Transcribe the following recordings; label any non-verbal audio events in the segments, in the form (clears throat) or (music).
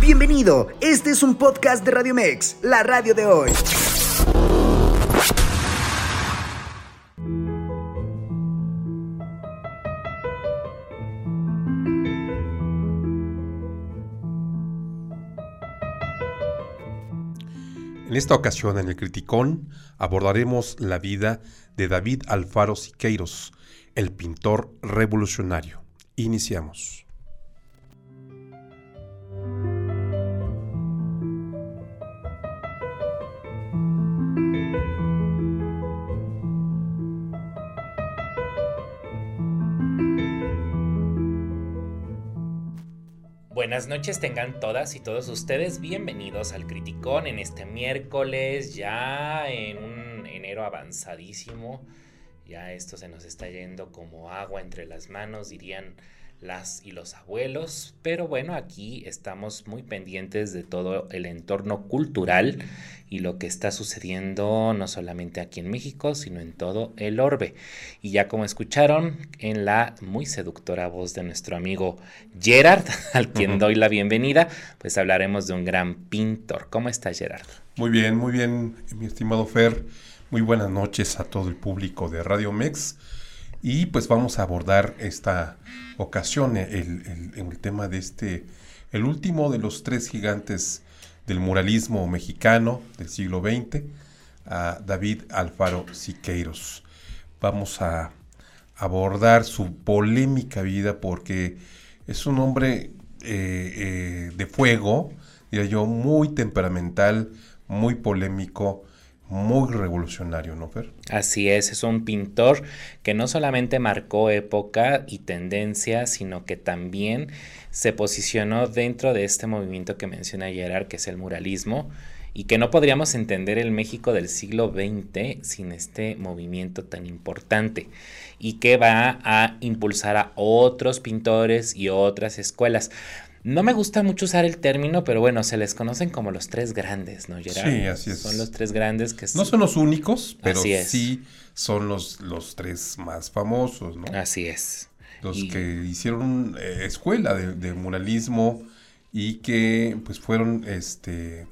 Bienvenido, este es un podcast de Radio Mex, la radio de hoy. En esta ocasión en el Criticón abordaremos la vida de David Alfaro Siqueiros, el pintor revolucionario. Iniciamos. Buenas noches tengan todas y todos ustedes bienvenidos al Criticón en este miércoles ya en un enero avanzadísimo. Ya esto se nos está yendo como agua entre las manos, dirían las y los abuelos, pero bueno, aquí estamos muy pendientes de todo el entorno cultural y lo que está sucediendo no solamente aquí en México, sino en todo el orbe. Y ya como escucharon en la muy seductora voz de nuestro amigo Gerard, (laughs) al quien doy la bienvenida, pues hablaremos de un gran pintor. ¿Cómo está Gerard? Muy bien, muy bien, mi estimado Fer. Muy buenas noches a todo el público de Radio Mex. Y pues vamos a abordar esta ocasión el, el, tema de este, el último de los tres gigantes del muralismo mexicano del siglo XX, a David Alfaro Siqueiros. Vamos a abordar su polémica vida porque es un hombre eh, eh, de fuego, diría yo, muy temperamental, muy polémico, muy revolucionario, ¿no, Fer? Así es, es un pintor que no solamente marcó época y tendencia, sino que también se posicionó dentro de este movimiento que menciona Gerard, que es el muralismo, y que no podríamos entender el México del siglo XX sin este movimiento tan importante, y que va a impulsar a otros pintores y otras escuelas. No me gusta mucho usar el término, pero bueno, se les conocen como los tres grandes, ¿no, Gerard? Sí, así es. Son los tres grandes que... No son los únicos, pero sí son los, los tres más famosos, ¿no? Así es. Los que hicieron eh, escuela de, muralismo y que pues fueron este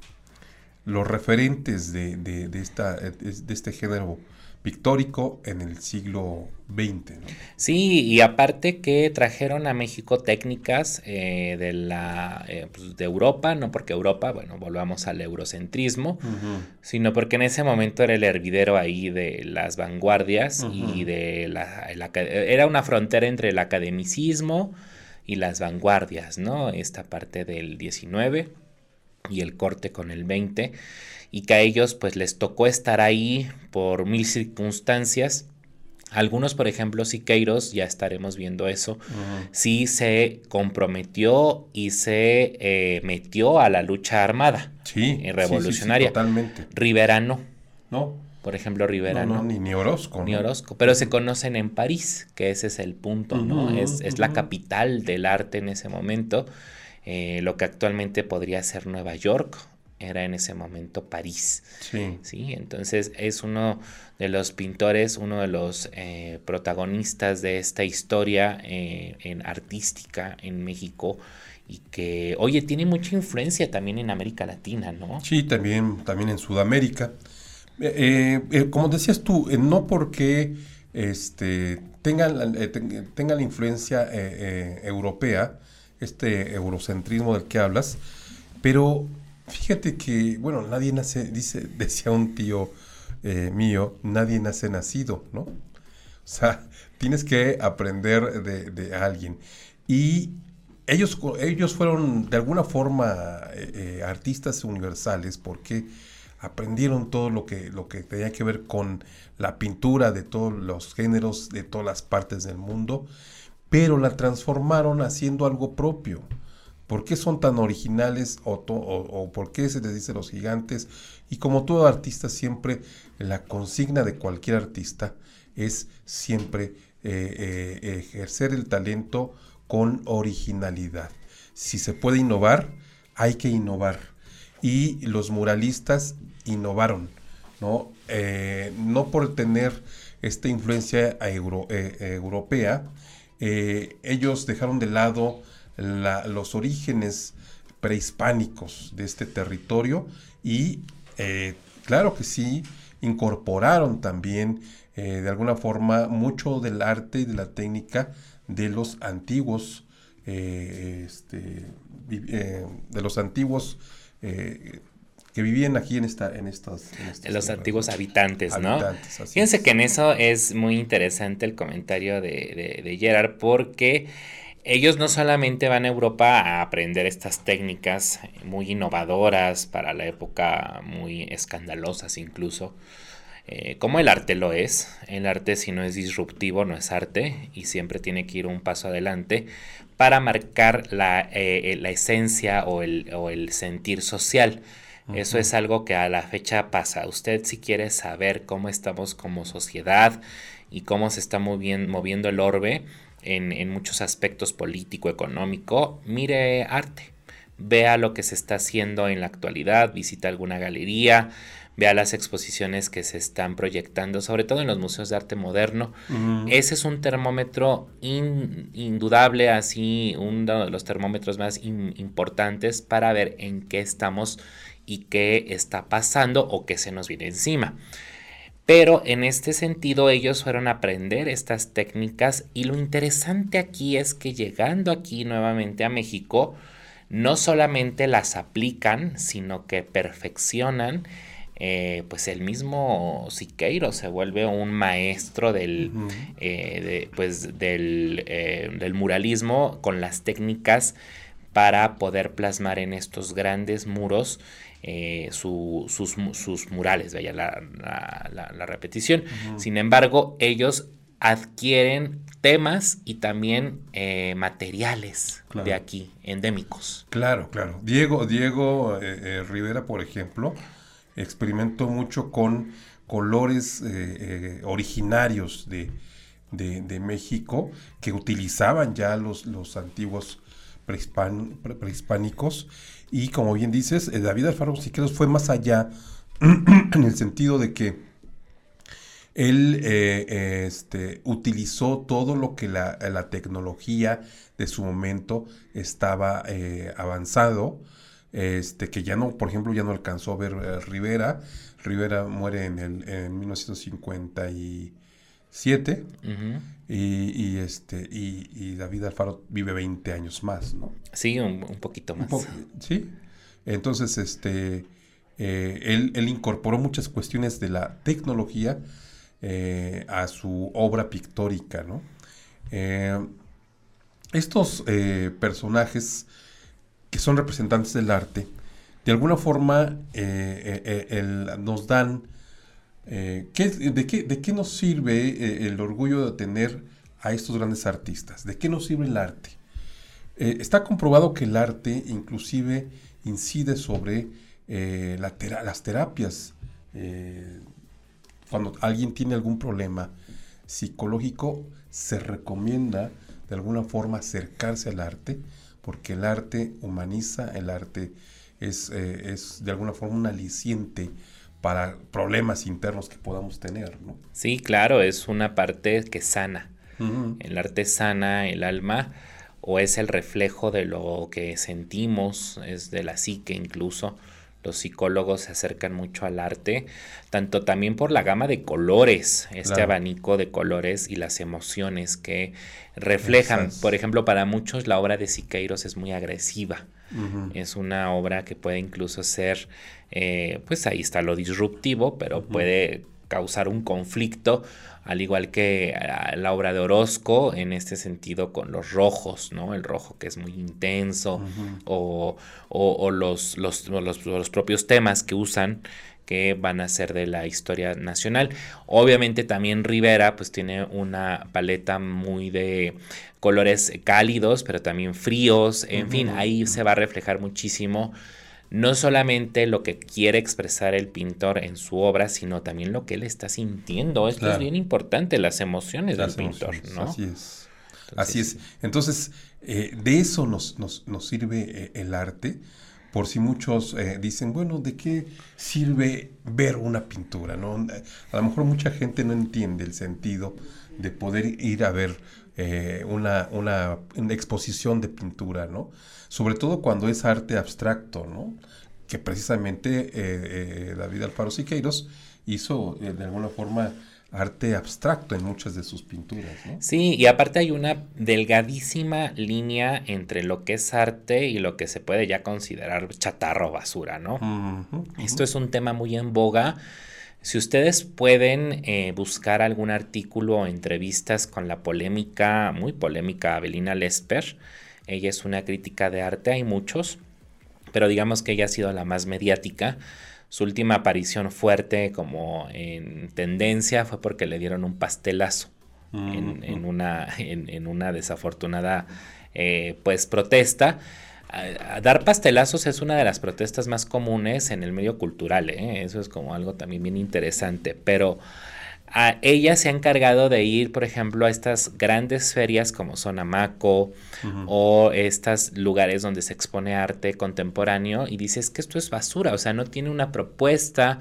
los referentes de, de, esta, de este género pictórico en el siglo XX. Sí, y aparte que trajeron a México técnicas eh, de, la, eh, pues, de Europa, no porque Europa, bueno, volvamos al eurocentrismo, sino porque en ese momento era el hervidero ahí de las vanguardias y de la, Era una frontera entre el academicismo y las vanguardias, ¿no? Esta parte del 19 y el corte con el 20 y que a ellos pues les tocó estar ahí por mil circunstancias. Algunos, por ejemplo, Siqueiros, ya estaremos viendo eso, sí se comprometió y se eh, metió a la lucha armada sí, eh, revolucionaria. totalmente. Rivera no. No. Por ejemplo, Rivera no. ni, ni, Orozco. Ni Orozco. Pero se conocen en París, que ese es el punto, ¿no? es, es, la capital del arte en ese momento. Eh, lo que actualmente podría ser Nueva York era en ese momento París. Sí. ¿sí? Entonces es uno de los pintores, uno de los eh, protagonistas de esta historia eh, en artística en México y que, oye, tiene mucha influencia también en América Latina, ¿no? Sí, también, también en Sudamérica. Eh, como decías tú, no porque este, tenga, tenga la influencia europea, este eurocentrismo del que hablas, pero Fíjate que, bueno, nadie nace, dice, (laughs) decía un tío eh, mío, nadie nace nacido, ¿no? O sea, (laughs) tienes que aprender de, alguien. Y ellos, ellos fueron de alguna forma eh, eh, artistas universales porque aprendieron todo lo que, lo que tenía que ver con la pintura de todos los géneros, de todas las partes del mundo, pero la transformaron haciendo algo propio. ¿Por qué son tan originales o, por qué se les dice los gigantes? Y como todo artista, siempre la consigna de cualquier artista es siempre eh, eh, ejercer el talento con originalidad. Si se puede innovar, hay que innovar. Y los muralistas innovaron, ¿no? Eh, no por tener esta influencia europea, ellos dejaron de lado los orígenes prehispánicos de este territorio y eh, claro que sí, incorporaron también eh, de alguna forma mucho del arte y de la técnica de los antiguos, este, de los antiguos que vivían aquí en esta en estos los antiguos habitantes, ¿no? Fíjense que en eso es muy interesante el comentario de, de, Gerard porque ellos no solamente van a Europa a aprender estas técnicas muy innovadoras para la época, muy escandalosas incluso, eh, como el arte lo es. El arte si no es disruptivo no es arte y siempre tiene que ir un paso adelante para marcar la, eh, la esencia o el, o el sentir social. Eso es algo que a la fecha pasa. Usted si quiere saber cómo estamos como sociedad y cómo se está moviendo, el orbe en, muchos aspectos político, económico, mire arte. Vea lo que se está haciendo en la actualidad, visita alguna galería, vea las exposiciones que se están proyectando, sobre todo en los museos de arte moderno. Ese es un termómetro indudable, así uno de los termómetros más importantes para ver en qué estamos y qué está pasando o qué se nos viene encima. Pero en este sentido ellos fueron a aprender estas técnicas y lo interesante aquí es que llegando aquí nuevamente a México, no solamente las aplican, sino que perfeccionan. Eh, pues el mismo Siqueiro se vuelve un maestro del, eh, pues del, eh, del muralismo con las técnicas para poder plasmar en estos grandes muros eh, sus, murales, vaya la, la, repetición. Sin embargo, ellos adquieren temas y también eh, materiales de aquí, endémicos. Claro, claro. Diego, Diego eh, Rivera, por ejemplo, experimentó mucho con colores originarios de, de, México que utilizaban ya los, los antiguos prehispánicos y como bien dices, eh, David Alfaro Siqueiros fue más allá (clears throat) en el sentido de que él eh, este, utilizó todo lo que la, tecnología de su momento estaba eh, avanzado, este, que ya no, por ejemplo, ya no alcanzó a ver Rivera. Rivera muere en, el, en 1957 y, este, y, David Alfaro vive 20 años más, ¿no? Sí, un, poquito más. sí. Entonces, este, eh, él, incorporó muchas cuestiones de la tecnología eh, a su obra pictórica, ¿no? Eh, estos personajes que son representantes del arte, de alguna forma nos dan eh, de, qué, ¿De qué nos sirve eh, el orgullo de tener a estos grandes artistas? ¿De qué nos sirve el arte? Eh, está comprobado que el arte inclusive incide sobre las terapias. cuando alguien tiene algún problema psicológico, se recomienda de alguna forma acercarse al arte, porque el arte humaniza, el arte es, es de alguna forma un aliciente para problemas internos que podamos tener. ¿no? Sí, claro, es una parte que sana. El arte sana el alma o es el reflejo de lo que sentimos, es de la psique incluso. Los psicólogos se acercan mucho al arte, tanto también por la gama de colores, este abanico de colores y las emociones que reflejan. Por ejemplo, para muchos la obra de Siqueiros es muy agresiva. Es una obra que puede incluso ser, eh, pues ahí está lo disruptivo, pero puede causar un conflicto, al igual que ah, la obra de Orozco, en este sentido con los rojos, ¿no? El rojo que es muy intenso, o, los, los, los, propios temas que usan que van a ser de la historia nacional. Obviamente también Rivera pues tiene una paleta muy de colores cálidos, pero también fríos, en fin, ahí se va a reflejar muchísimo no solamente lo que quiere expresar el pintor en su obra, sino también lo que él está sintiendo. Esto es bien importante, las emociones del pintor, ¿no? Así es. Así es. Entonces, eh, de eso nos, nos, nos sirve eh, el arte por si muchos eh, dicen, bueno, ¿de qué sirve ver una pintura? ¿no? A lo mejor mucha gente no entiende el sentido de poder ir a ver eh, una, una, exposición de pintura, ¿no? Sobre todo cuando es arte abstracto, ¿no? Que precisamente eh, David Alfaro Siqueiros hizo de alguna forma arte abstracto en muchas de sus pinturas. ¿no? Sí, y aparte hay una delgadísima línea entre lo que es arte y lo que se puede ya considerar chatarro o basura, ¿no? Esto es un tema muy en boga. Si ustedes pueden eh, buscar algún artículo o entrevistas con la polémica, muy polémica Abelina Lesper, ella es una crítica de arte, hay muchos, pero digamos que ella ha sido la más mediática su última aparición fuerte como en tendencia fue porque le dieron un pastelazo en, una, en, una desafortunada eh, pues protesta. Dar pastelazos es una de las protestas más comunes en el medio cultural, ¿eh? eso es como algo también bien interesante, pero ella se ha encargado de ir, por ejemplo, a estas grandes ferias como son Amaco o estos lugares donde se expone arte contemporáneo y dice es que esto es basura, o sea, no tiene una propuesta.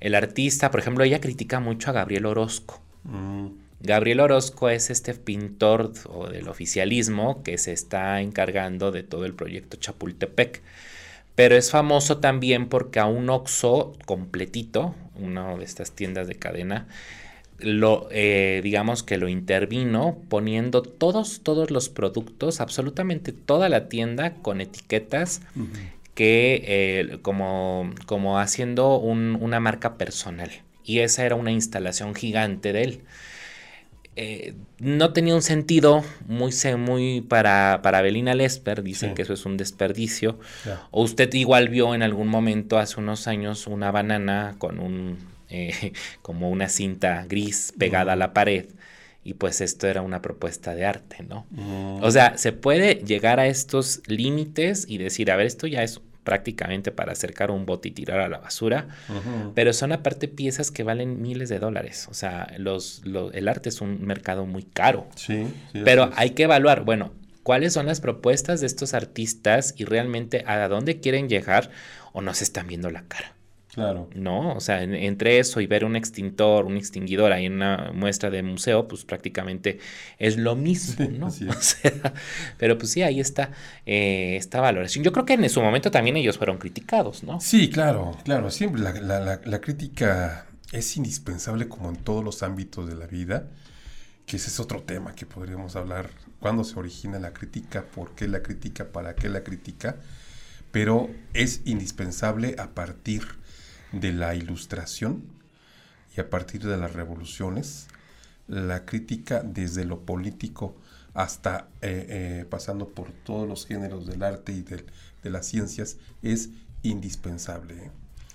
El artista, por ejemplo, ella critica mucho a Gabriel Orozco. Mm. Gabriel Orozco es este pintor o del oficialismo que se está encargando de todo el proyecto Chapultepec. Pero es famoso también porque a un Oxxo completito, una de estas tiendas de cadena, lo, eh, digamos que lo intervino poniendo todos, todos los productos, absolutamente toda la tienda con etiquetas que eh, como, como haciendo una marca personal. Y esa era una instalación gigante de él. Eh, no tenía un sentido muy, muy para, para Belina Lesper, dicen que eso es un desperdicio. O usted igual vio en algún momento hace unos años una banana con un eh, (laughs) como una cinta gris pegada a la pared. Y pues esto era una propuesta de arte, ¿no? O sea, se puede llegar a estos límites y decir, a ver, esto ya es prácticamente para acercar un bote y tirar a la basura, pero son aparte piezas que valen miles de dólares. O sea, los, el arte es un mercado muy caro. Sí. pero hay que evaluar, bueno, cuáles son las propuestas de estos artistas y realmente a dónde quieren llegar o no se están viendo la cara. Claro. ¿No? O sea, entre eso y ver un extintor, un extinguidor ahí en una muestra de museo, pues prácticamente es lo mismo, (laughs) ¿no? (laughs) o sea, pero pues sí, ahí está eh, esta valoración. Yo creo que en su momento también ellos fueron criticados, ¿no? Sí, claro, claro. Siempre la, la, la, crítica es indispensable como en todos los ámbitos de la vida, que ese es otro tema que podríamos hablar. ¿Cuándo se origina la crítica? ¿Por qué la crítica? ¿Para qué la crítica? Pero es indispensable a partir de la ilustración y a partir de las revoluciones, la crítica desde lo político hasta eh, eh, pasando por todos los géneros del arte y de, de las ciencias es indispensable.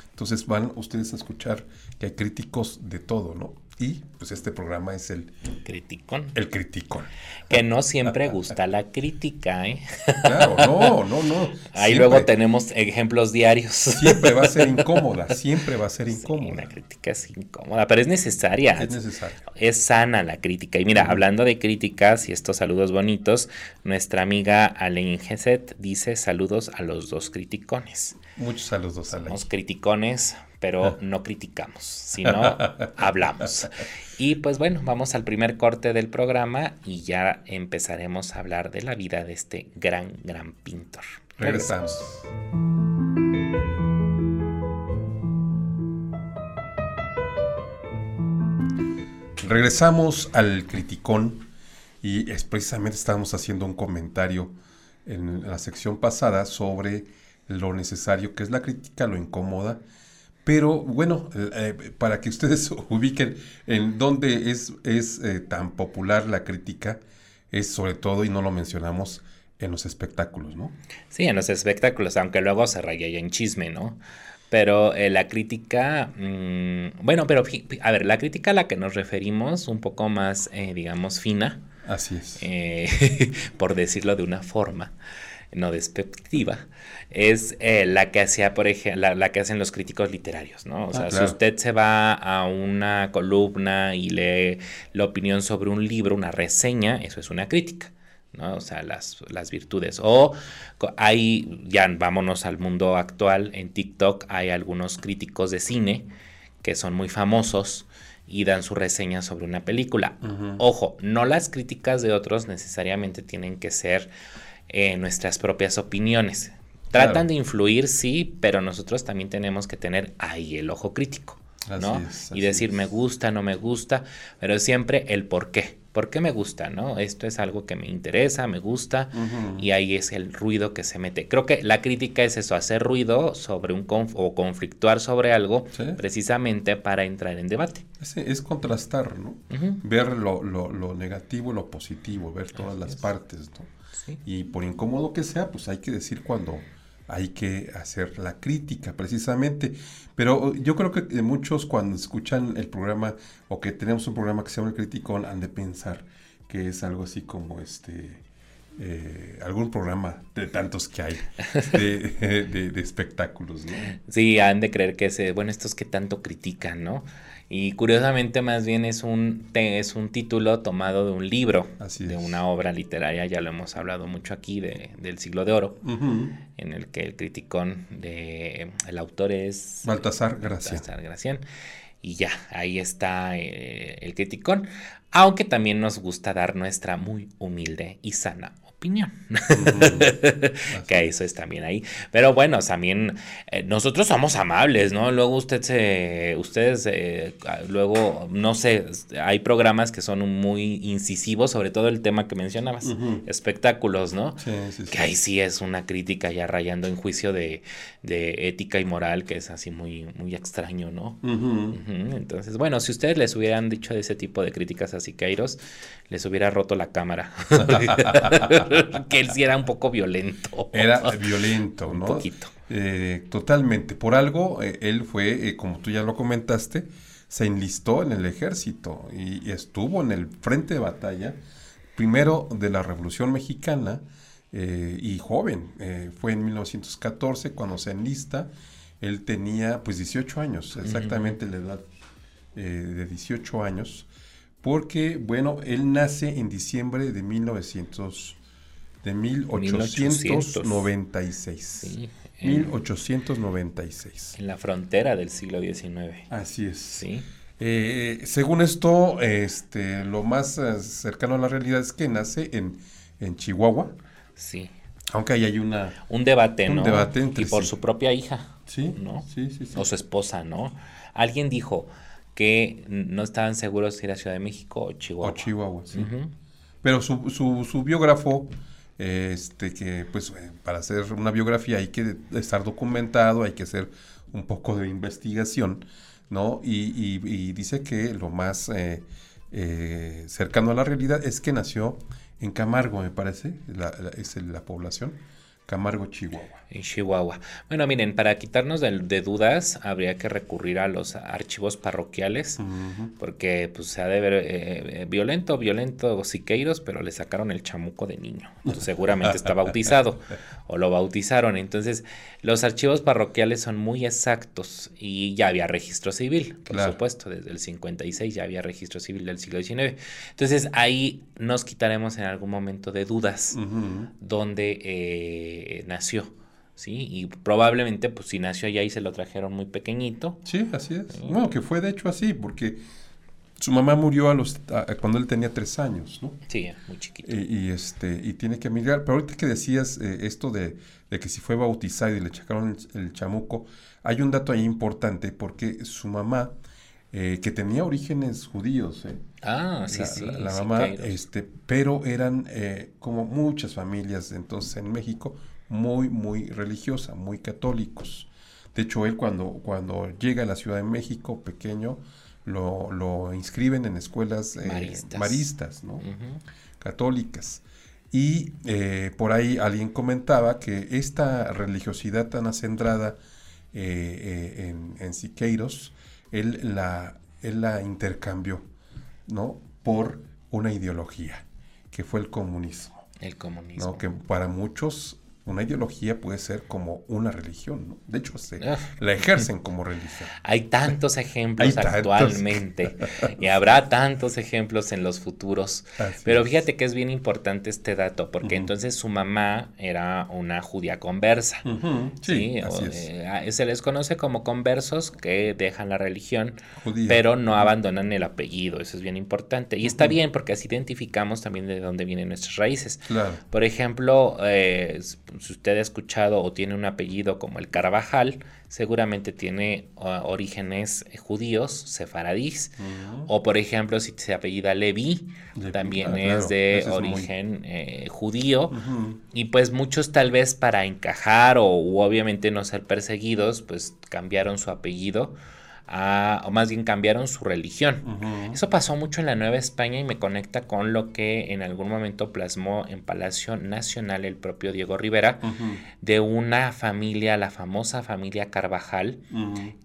Entonces van ustedes a escuchar que hay críticos de todo, ¿no? Y pues este programa es el criticón. El criticón. Que no siempre (laughs) gusta la crítica, ¿eh? Claro, no, no, no. (laughs) Ahí luego tenemos ejemplos diarios. Siempre va a ser (laughs) incómoda, siempre va a ser incómoda. la crítica es incómoda, pero es necesaria. Es necesaria. Es sana la crítica. Y mira, hablando de críticas y estos saludos bonitos, nuestra amiga Alain Geset dice saludos a los dos criticones. Muchos saludos, Alain. Los criticones pero no criticamos, sino hablamos. Y pues bueno, vamos al primer corte del programa y ya empezaremos a hablar de la vida de este gran, gran pintor. Regresamos. Regresamos al criticón y es precisamente estábamos haciendo un comentario en la sección pasada sobre lo necesario que es la crítica, lo incómoda pero bueno, eh, para que ustedes (laughs) ubiquen en dónde es, es eh, tan popular la crítica, es sobre todo, y no lo mencionamos, en los espectáculos, ¿no? Sí, en los espectáculos, aunque luego se raya en chisme, ¿no? Pero eh, la crítica, mm, bueno, pero a ver, la crítica a la que nos referimos, un poco más, digamos, fina. Así es. (laughs) por decirlo de una forma no despectiva, es eh, la que hacía, por ejemplo, la, que hacen los críticos literarios, ¿no? O ah, sea, si usted se va a una columna y lee la opinión sobre un libro, una reseña, eso es una crítica. ¿no? O sea, las, las virtudes. O hay, ya vámonos al mundo actual, en TikTok hay algunos críticos de cine que son muy famosos y dan su reseña sobre una película. Ojo, no las críticas de otros necesariamente tienen que ser eh, nuestras propias opiniones. Tratan de influir, sí, pero nosotros también tenemos que tener ahí el ojo crítico, ¿no? y decir, me gusta, no me gusta, pero siempre el por qué. ¿Por qué me gusta? ¿No? Esto es algo que me interesa, me gusta, y ahí es el ruido que se mete. Creo que la crítica es eso, hacer ruido sobre un o conflictuar sobre algo, precisamente para entrar en debate. Es, contrastar, ¿no? Ver lo, lo, lo, negativo, lo positivo, ver todas las partes, ¿no? Y por incómodo que sea, pues hay que decir cuando hay que hacer la crítica precisamente. Pero yo creo que muchos cuando escuchan el programa o que tenemos un programa que se llama El Criticón han de pensar que es algo así como este eh, algún programa de tantos que hay de, (laughs) espectáculos, ¿no? Sí, han de creer que es, bueno, estos que tanto critican, ¿no? Y curiosamente más bien es un, es un título tomado de un libro, de una obra literaria, ya lo hemos hablado mucho aquí, de, del siglo de oro, en el que el criticón de el autor es Baltasar Gracián. Baltasar Gracián. Y ya, ahí está eh, el criticón, aunque también nos gusta dar nuestra muy humilde y sana opinión. (laughs) que eso es también ahí. Pero bueno, también eh, nosotros somos amables, ¿no? Luego usted se, ustedes, eh, luego, no sé, hay programas que son muy incisivos, sobre todo el tema que mencionabas, espectáculos, ¿no? Sí, sí, que ahí sí es una crítica ya rayando en juicio de, ética y moral, que es así muy, muy extraño, ¿no? Entonces, bueno, si ustedes les hubieran dicho ese tipo de críticas a Siqueiros, les hubiera roto la cámara. (laughs) (laughs) que él sí era un poco violento. Era violento, ¿no? Un poquito. Eh, totalmente. Por algo, eh, él fue, eh, como tú ya lo comentaste, se enlistó en el ejército y, estuvo en el frente de batalla, primero de la Revolución Mexicana y joven. fue en 1914 cuando se enlista. Él tenía pues 18 años, exactamente la edad de 18 años porque, bueno, él nace en diciembre de 1900, de 1896. Sí, 1896. En la frontera del siglo XIX. Así es. Sí. Eh, según esto, este, lo más eh, cercano a la realidad es que nace en, en Chihuahua. Sí. Aunque ahí hay una... Un debate, un Debate entre, y por su propia hija. Sí, ¿no? Sí, sí, sí. O su esposa, ¿no? Alguien dijo, que no estaban seguros si era Ciudad de México o Chihuahua. O Chihuahua, sí. Pero su, su, su, biógrafo, este, que pues para hacer una biografía hay que estar documentado, hay que hacer un poco de investigación, ¿no? Y, y, dice que lo más eh, eh, cercano a la realidad es que nació en Camargo, me parece, es la población Camargo, Chihuahua. En Chihuahua. Bueno, miren, para quitarnos de, dudas, habría que recurrir a los archivos parroquiales, porque pues se ha de ver eh, eh, violento, violento Siqueiros, pero le sacaron el chamuco de niño. seguramente está bautizado (laughs) o lo bautizaron. Entonces, los archivos parroquiales son muy exactos y ya había registro civil, por supuesto, desde el 56 ya había registro civil del siglo XIX. Entonces, ahí nos quitaremos en algún momento de dudas donde eh, nació. ¿Sí? Y probablemente, pues si nació allá y se lo trajeron muy pequeñito. Sí, así es. Bueno, que fue de hecho así, porque su mamá murió a los cuando él tenía tres años, ¿no? Sí, muy chiquito. Y, este y tiene que emigrar. Pero ahorita que decías eh, esto de, que si fue bautizado y le echaron el, chamuco, hay un dato ahí importante porque su mamá eh, que tenía orígenes judíos, ¿eh? Ah, sí, sí. La, mamá, este, pero eran eh, como muchas familias entonces en México muy, muy religiosa, muy católicos. De hecho, él cuando, cuando llega a la Ciudad de México, pequeño, lo, lo inscriben en escuelas eh, maristas, ¿no? católicas. Y eh, por ahí alguien comentaba que esta religiosidad tan acendrada en, en Siqueiros, él la, él la intercambió ¿no? Por una ideología, que fue el comunismo. El comunismo. Que para muchos una ideología puede ser como una religión, ¿no? De hecho, se, Ah. la ejercen como religión. Hay tantos ejemplos Hay tantos. actualmente y habrá tantos ejemplos en los futuros. Así Pero es. fíjate que es bien importante este dato, porque entonces su mamá era una judía conversa. Sí, así es. eh, se les conoce como conversos que dejan la religión, Judía. pero no abandonan el apellido. Eso es bien importante. Y está bien porque así identificamos también de dónde vienen nuestras raíces. Claro. Por ejemplo, eh, si usted ha escuchado o tiene un apellido como el Carvajal, seguramente tiene uh, orígenes eh, judíos, sefaradís. O por ejemplo, si se apellida Levi, Leví, también ah, es de muy- origen eh, judío. Y pues muchos tal vez para encajar o u obviamente no ser perseguidos, pues cambiaron su apellido a, o más bien cambiaron su religión. Eso pasó mucho en la Nueva España y me conecta con lo que en algún momento plasmó en Palacio Nacional el propio Diego Rivera de una familia, la famosa familia Carvajal,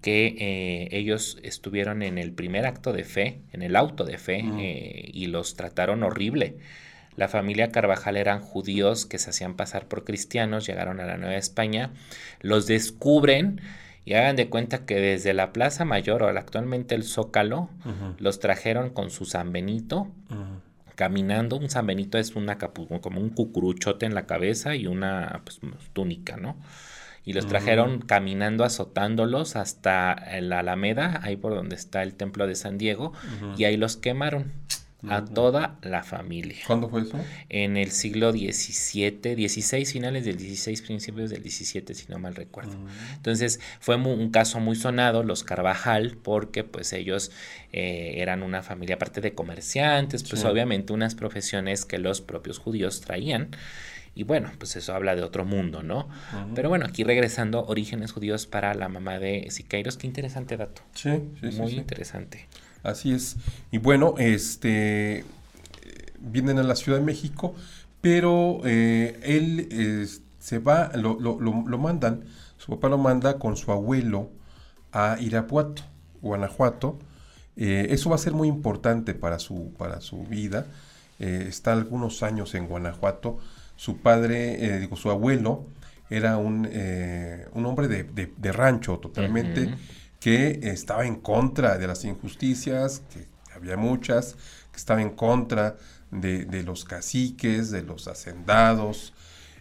que eh, ellos estuvieron en el primer acto de fe, en el auto de fe, eh, y los trataron horrible. La familia Carvajal eran judíos que se hacían pasar por cristianos, llegaron a la Nueva España, los descubren y hagan de cuenta que desde la Plaza Mayor o actualmente el Zócalo, los trajeron con su San Benito. Caminando. Un San Benito es una como un cucuruchote en la cabeza y una pues, túnica, ¿no? Y los trajeron caminando, azotándolos hasta la Alameda, ahí por donde está el templo de San Diego, y ahí los quemaron a toda la familia. ¿Cuándo fue eso? En el siglo XVII, XVI, finales del XVI, principios del XVII, si no mal recuerdo. Entonces fue un caso muy sonado, los Carvajal, porque pues ellos eh, eran una familia aparte de comerciantes, pues Sí. obviamente unas profesiones que los propios judíos traían. Y bueno, pues eso habla de otro mundo, ¿no? Pero bueno, aquí regresando, orígenes judíos para la mamá de Siqueiros, qué interesante dato. Sí, sí, sí. Muy sí. interesante. Así es. Y bueno, este vienen a la Ciudad de México, pero eh, él se va, lo, lo- lo- mandan, su papá lo manda con su abuelo a Irapuato, Guanajuato. Eh, eso va a ser muy importante para su, para su vida. Eh, está algunos años en Guanajuato. Su padre, digo, su abuelo, era un, un hombre de, de- rancho totalmente. Que estaba en contra de las injusticias, que había muchas, que estaba en contra de, de los caciques, de los hacendados,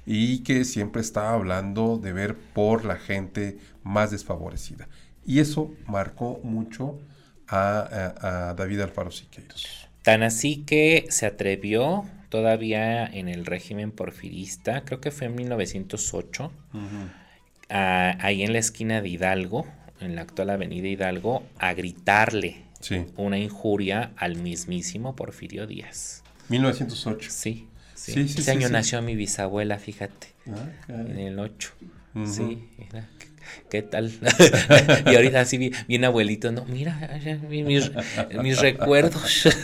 y que siempre estaba hablando de ver por la gente más desfavorecida. Y eso marcó mucho a, a- a David Alfaro Siqueiros. Tan así que se atrevió todavía en el régimen porfirista, creo que fue en 1908, a- ahí en la esquina de Hidalgo, en la actual avenida Hidalgo, a gritarle Sí, una injuria al mismísimo Porfirio Díaz. 1908. Sí, sí. Sí, sí, Ese sí, año sí. nació mi bisabuela, fíjate, Ah, en el 8. Ujú. Sí, mira, ¿qué, qué tal? (laughs) y ahorita así bien, bien abuelito, no, mira, mis, mis recuerdos. (laughs)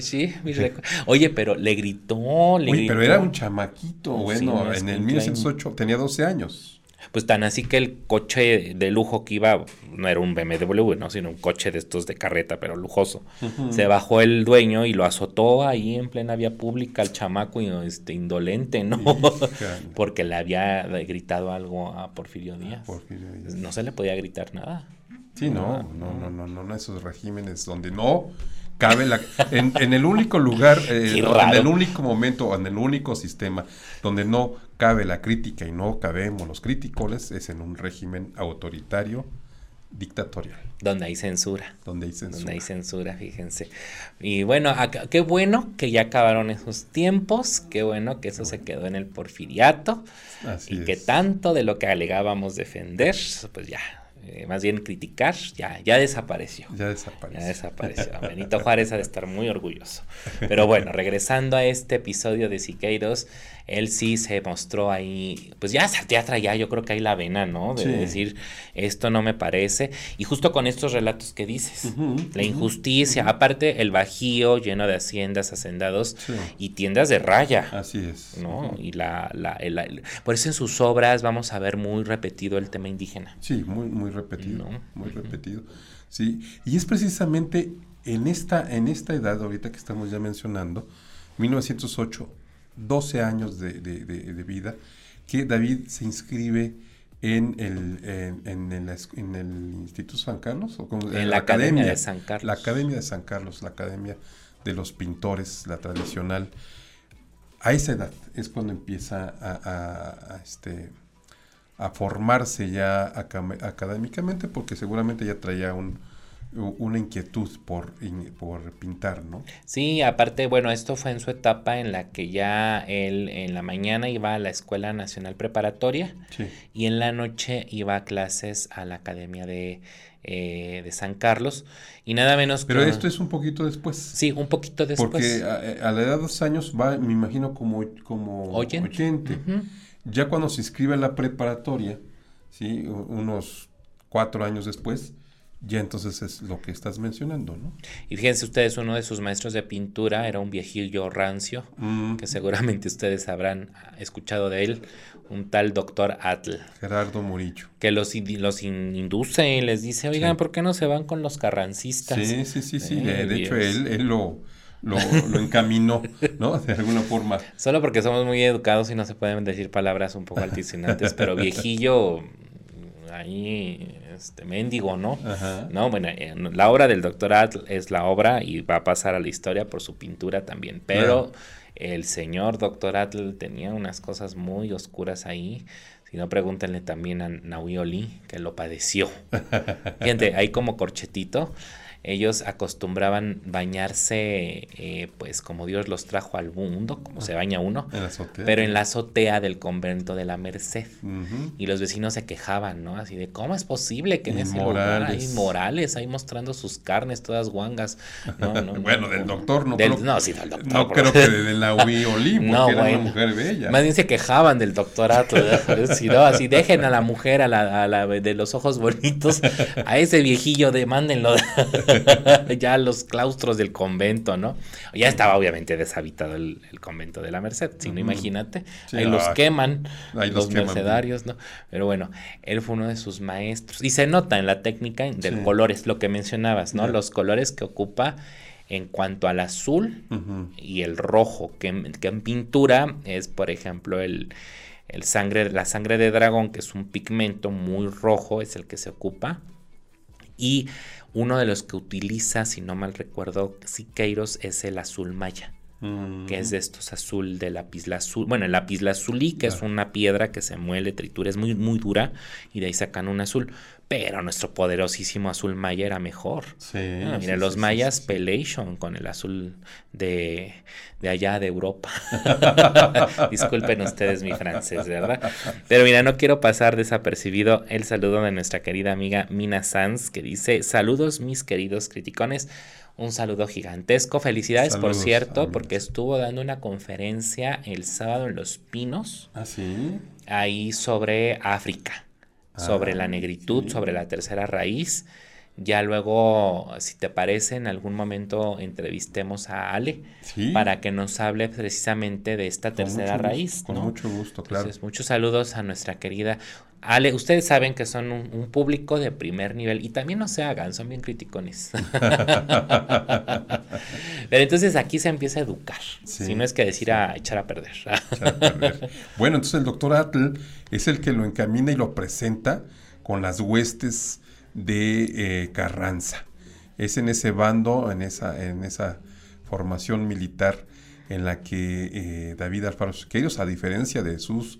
sí, mis recuerdos. Oye, pero le gritó, le Uy, gritó. pero era un chamaquito, Sí, bueno, no, es en el traen- 1908 tenía 12 años. Pues tan así que el coche de lujo que iba, no era un BMW, ¿no? Sino un coche de estos de carreta, pero lujoso. Se bajó el dueño y lo azotó ahí en plena vía pública al chamaco este, indolente, ¿no? (laughs) Porque le había gritado algo a Porfirio Díaz. Porfirio Díaz. No se le podía gritar nada. Sí, no, no, no, no, no, no, esos regímenes donde no cabe la... En, en el único lugar, (laughs) eh, en el único momento, en el único sistema donde no cabe la crítica y no cabemos los críticos es en un régimen autoritario, dictatorial, Donde hay censura. donde hay censura. Donde hay censura, fíjense. Y bueno, acá- qué bueno que ya acabaron esos tiempos, qué bueno que eso se quedó en el porfiriato Así y que tanto de lo que alegábamos defender, pues ya, eh, más bien criticar, ya, ya desapareció. Ya desapareció. Ya desapareció. Benito Juárez ha de estar muy orgulloso. Pero bueno, regresando a este episodio de Siqueiros, él sí se mostró ahí, pues ya, ya traía yo creo que hay la vena, ¿no? De Sí. decir, esto no me parece. Y justo con estos relatos que dices, la injusticia, aparte el bajío lleno de haciendas, hacendados Sí. y tiendas de raya. Así es. ¿no? Y la, la, el- el- por eso en sus obras vamos a ver muy repetido el tema indígena. Sí, muy, muy repetido. No. Muy repetido. Sí. Y es precisamente en esta, en esta edad, ahorita que estamos ya mencionando, 1908, 12 años de, vida, que David se inscribe en el, en, el, Instituto San Carlos, o en, la, Academia, de San Carlos. La Academia de San Carlos, la Academia de los Pintores, la tradicional. A esa edad es cuando empieza a, este, a formarse ya académicamente, porque seguramente ya traía un, una inquietud por, por pintar, ¿no? Sí, aparte, bueno, esto fue en su etapa en la que ya él en la mañana iba a la Escuela Nacional Preparatoria y en la noche iba a clases a la Academia de, eh, de San Carlos y nada menos Pero esto es un poquito después. Sí, un poquito después. Porque a, la edad de dos años va, me imagino, como, como oyente. Ya cuando se inscribe en la preparatoria, ¿sí? unos cuatro años después, ya entonces es lo que estás mencionando, ¿no? Y fíjense ustedes, uno de sus maestros de pintura era un viejillo rancio, mm. que seguramente ustedes habrán escuchado de él, un tal doctor Atl. Gerardo Murillo. Que los, los induce y les dice, oigan, ¿por qué no se van con los carrancistas? Sí, sí, sí, sí. de, hecho, él, él lo, lo, lo, encaminó, ¿no? De alguna forma. (laughs) Solo porque somos muy educados y no se pueden decir palabras un poco altisonantes, pero viejillo ahí este mendigo, ¿no? No, bueno, la obra del doctor Atl es la obra y va a pasar a la historia por su pintura también, pero el señor doctor Atl tenía unas cosas muy oscuras ahí. Si no, pregúntenle también a Naui que lo padeció. (laughs) Fíjate, ahí como corchetito, ellos acostumbraban bañarse, eh, pues como Dios los trajo al mundo, como se baña uno, pero en la azotea del convento de la Merced. Y los vecinos se quejaban, ¿no? Así de, ¿cómo es posible que en ese lugar hay morales ahí mostrando sus carnes todas guangas? bueno, del doctor, no creo, no, sí, del doctor. No creo que de la Oli, no, era una mujer bella. Más bien se quejaban del doctorato, (laughs) si no, así dejen a la mujer a la, a la de los ojos bonitos, a ese viejillo, demándenlo. (laughs) ya los claustros del convento, ¿no? Ya estaba obviamente deshabitado el, convento de la Merced, si no, imagínate. ahí los queman, los, mercedarios, ¿no? Pero bueno, él fue uno de sus maestros. Y se nota en la técnica del colores, lo que mencionabas, ¿no? Los colores que ocupa en cuanto al azul y el rojo, que, en pintura es, por ejemplo, el, el sangre, la sangre de dragón, que es un pigmento muy rojo, es el que se ocupa. Y uno de los que utiliza, si no mal recuerdo, Siqueiros es el azul maya. que es de estos azul de azul bueno, el azulí, que es una piedra que se muele, tritura, es muy, muy dura, y de ahí sacan un azul. Pero nuestro poderosísimo azul maya era mejor. Sí. Ah, mira, los mayas pelation con el azul de, de allá de Europa. (laughs) Disculpen ustedes mi francés, ¿verdad? Pero mira, no quiero pasar desapercibido el saludo de nuestra querida amiga Mina Sanz, que dice: Saludos, mis queridos criticones. Un saludo gigantesco. Felicidades, por cierto, porque estuvo dando una conferencia el sábado en Los Pinos. Ah, sí. Ahí sobre África sobre la ah, negritud, sobre la tercera raíz. Ya luego, si te parece, en algún momento entrevistemos a Ale para que nos hable precisamente de esta tercera raíz. con mucho gusto, claro. Entonces, muchos saludos a nuestra querida Ale. Ustedes saben que son un, público de primer nivel y también no se hagan, son bien criticones. (laughs) Pero entonces aquí se empieza a educar, si no es que decir a echar a perder. Bueno, entonces el doctor Atl es el que lo encamina y lo presenta con las huestes de eh, Carranza. Es en ese bando, en esa, en esa formación militar en la que eh, David Alfaro Siqueiros, a diferencia de sus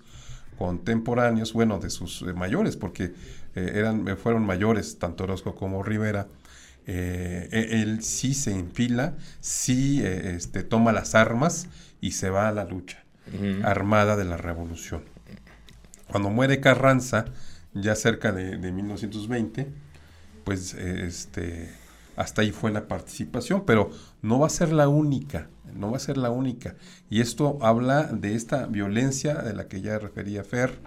contemporáneos, bueno, de sus eh, mayores, porque eran, fueron mayores, tanto Orozco como Rivera, e, él sí se enfila, sí este, toma las armas y se va a la lucha armada de la revolución. Cuando muere Carranza, ya cerca de, de 1920, pues este, hasta ahí fue la participación, pero no va a ser la única, no va a ser la única. Y esto habla de esta violencia de la que ya refería Fer,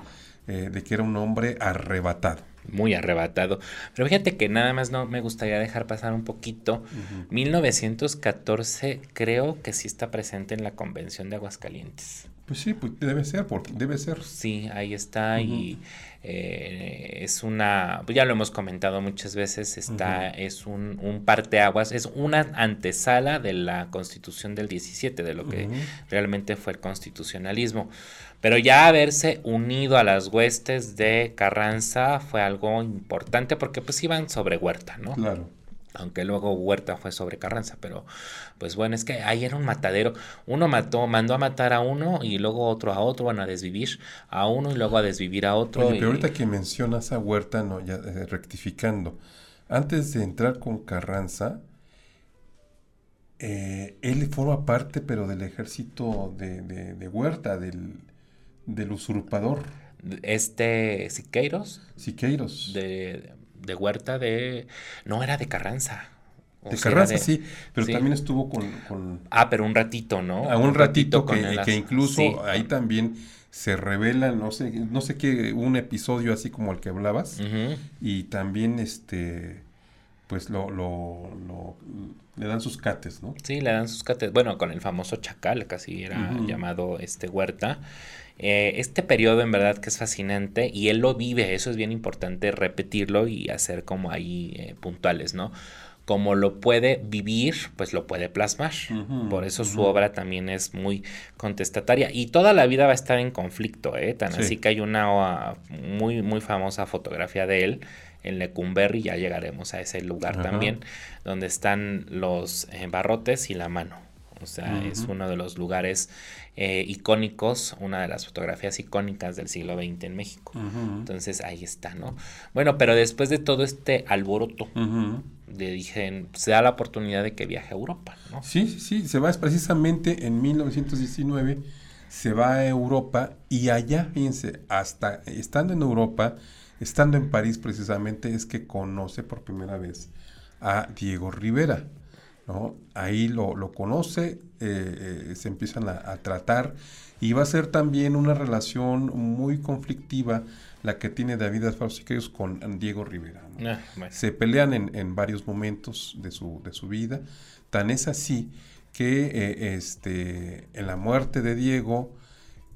eh, de que era un hombre arrebatado. Muy arrebatado. Pero fíjate que nada más no me gustaría dejar pasar un poquito. 1914 creo que sí está presente en la Convención de Aguascalientes. Pues sí, pues debe ser, porque debe ser. Sí, ahí está y eh, es una, pues ya lo hemos comentado muchas veces, está, es un, un parteaguas, es una antesala de la constitución del 17, de lo que realmente fue el constitucionalismo. Pero ya haberse unido a las huestes de Carranza fue algo importante porque pues iban sobre Huerta, ¿no? Claro aunque luego Huerta fue sobre Carranza, pero pues bueno, es que ahí era un matadero. Uno mató, mandó a matar a uno y luego otro a otro, van a desvivir a uno y luego a desvivir a otro. Oye, pero ahorita que mencionas a Huerta, no, ya eh, rectificando, antes de entrar con Carranza, eh, él forma parte, pero del ejército de, de, Huerta, del, del, usurpador. Este Siqueiros. Siqueiros. De, de Huerta de... No, era de Carranza. de Carranza, sí, pero también estuvo con, Ah, pero un ratito, ¿no? A un, ratito, que, que, incluso ahí también se revela, no sé, no sé qué, un episodio así como el que hablabas, y también este pues lo, lo, lo, le dan sus cates, ¿no? Sí, le dan sus cates. Bueno, con el famoso chacal, casi era llamado este Huerta. Eh, este periodo en verdad que es fascinante y él lo vive, eso es bien importante repetirlo y hacer como ahí eh, puntuales, ¿no? Como lo puede vivir, pues lo puede plasmar. Por eso su obra también es muy contestataria y toda la vida va a estar en conflicto, ¿eh? Tan así que hay una muy, muy famosa fotografía de él en Lecumberri, ya llegaremos a ese lugar también, donde están los eh, barrotes y la mano. O sea, es uno de los lugares eh, icónicos, una de las fotografías icónicas del siglo XX en México. Entonces ahí está, ¿no? Bueno, pero después de todo este alboroto, le dije, se da la oportunidad de que viaje a Europa, ¿no? Sí, sí, sí, se va precisamente en 1919, se va a Europa y allá, fíjense, hasta estando en Europa, estando en París precisamente, es que conoce por primera vez a Diego Rivera. ¿No? Ahí lo, lo conoce, eh, eh, se empiezan a, tratar y va a ser también una relación muy conflictiva la que tiene David Alfaro Siqueiros con Diego Rivera. Ah, se pelean en, varios momentos de su, de su vida, tan es así que eh, este, en la muerte de Diego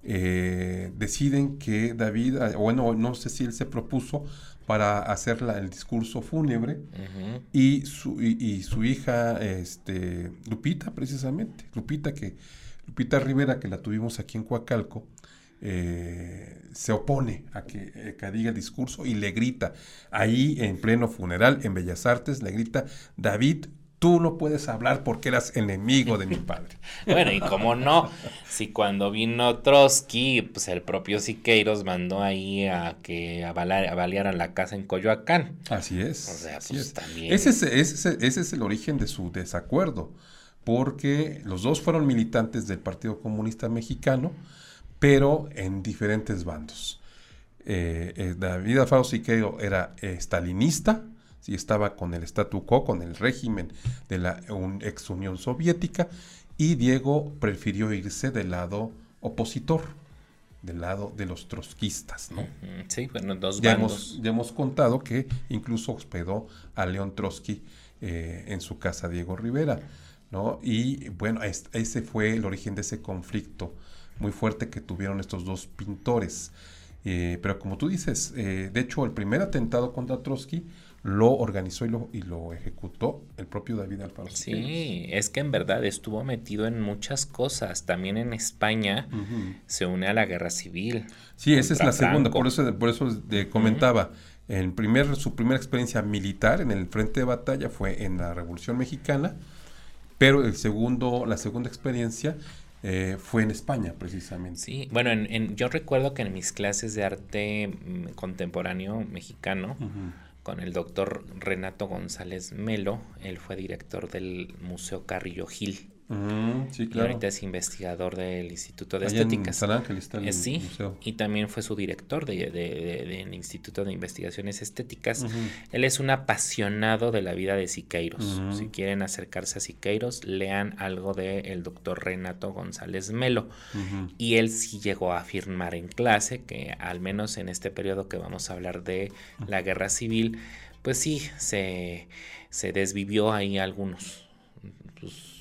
deciden que David, ah, bueno, no sé si él se propuso para hacer el discurso fúnebre y, su, y, su hija este, Lupita precisamente, Lupita que Lupita Rivera que la tuvimos aquí en Coacalco eh, se opone a que, eh, que, diga el discurso y le grita. Ahí en pleno funeral en Bellas Artes le grita David tú no puedes hablar porque eras enemigo de mi padre. (laughs) bueno, y cómo no, si cuando vino Trotsky, pues el propio Siqueiros mandó ahí a que avaliaran la casa en Coyoacán. Así es. O sea, pues también. Ese es, ese, ese es el origen de su desacuerdo, porque los dos fueron militantes del Partido Comunista Mexicano, pero en diferentes bandos. Eh, eh, David Alfaro Siqueiro era eh, stalinista, si estaba con el statu quo, con el régimen de la ex Unión Soviética, y Diego prefirió irse del lado opositor, del lado de los trotskistas, ¿no? Sí, bueno, dos ya Hemos, ya hemos contado que incluso hospedó a León Trotsky eh, en su casa Diego Rivera, ¿no? Y bueno, ese fue el origen de ese conflicto muy fuerte que tuvieron estos dos pintores. Eh, pero como tú dices, eh, de hecho el primer atentado contra Trotsky lo organizó y lo, y lo ejecutó el propio David Alfaro. Sí, es que en verdad estuvo metido en muchas cosas. También en España se une a la guerra civil. Sí, esa es la segunda, por eso, por eso comentaba. En primer, su primera experiencia militar en el frente de batalla fue en la Revolución Mexicana, pero el segundo, la segunda experiencia eh, fue en España, precisamente. Sí, bueno, en, yo recuerdo que en mis clases de arte mm, contemporáneo mexicano, con el doctor Renato González Melo. Él fue director del Museo Carrillo Gil. Sí, claro. Y ahorita es investigador del Instituto de Estéticas. En San Ángel está el eh, sí, y también fue su director del de, Instituto de Investigaciones Estéticas. Él es un apasionado de la vida de Siqueiros. Si quieren acercarse a Siqueiros, lean algo del doctor Renato González Melo. Y él sí llegó a afirmar en clase que al menos en este periodo que vamos a hablar de la guerra civil, pues sí, se, se desvivió ahí algunos.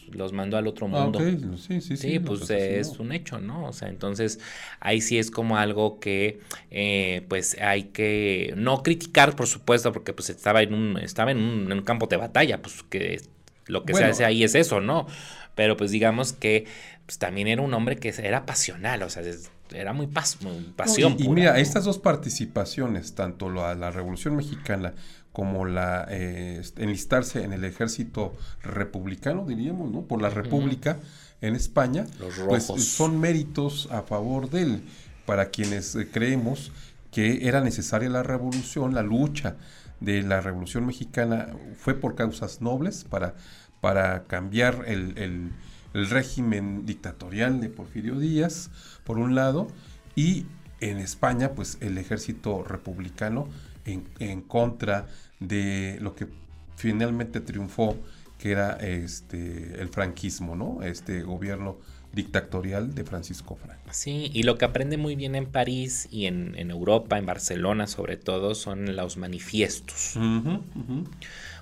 Pues, los mandó al otro Ah, mundo. Sí, sí, sí. Sí, pues eh, es un hecho, ¿no? O sea, entonces ahí sí es como algo que eh, pues hay que no criticar, por supuesto, porque pues estaba en un, estaba en un, en un campo de batalla, pues que lo que Bueno. se hace ahí es eso, ¿no? Pero pues digamos que pues, también era un hombre que era pasional, o sea, es- era muy, pas- muy pasión. Y, y pura, mira, ¿no? estas dos participaciones, tanto la, la Revolución Mexicana como la eh, enlistarse en el ejército republicano, diríamos, ¿no? Por la República en España, Los pues son méritos a favor de él, para quienes eh, creemos que era necesaria la revolución, la lucha de la Revolución Mexicana fue por causas nobles, para, para cambiar el, el- el régimen dictatorial de Porfirio Díaz, por un lado, y en España, pues el ejército republicano en, en contra de lo que finalmente triunfó, que era este el franquismo, ¿no? Este gobierno dictatorial de Francisco Franco. Sí, y lo que aprende muy bien en París y en, en Europa, en Barcelona sobre todo, son los manifiestos.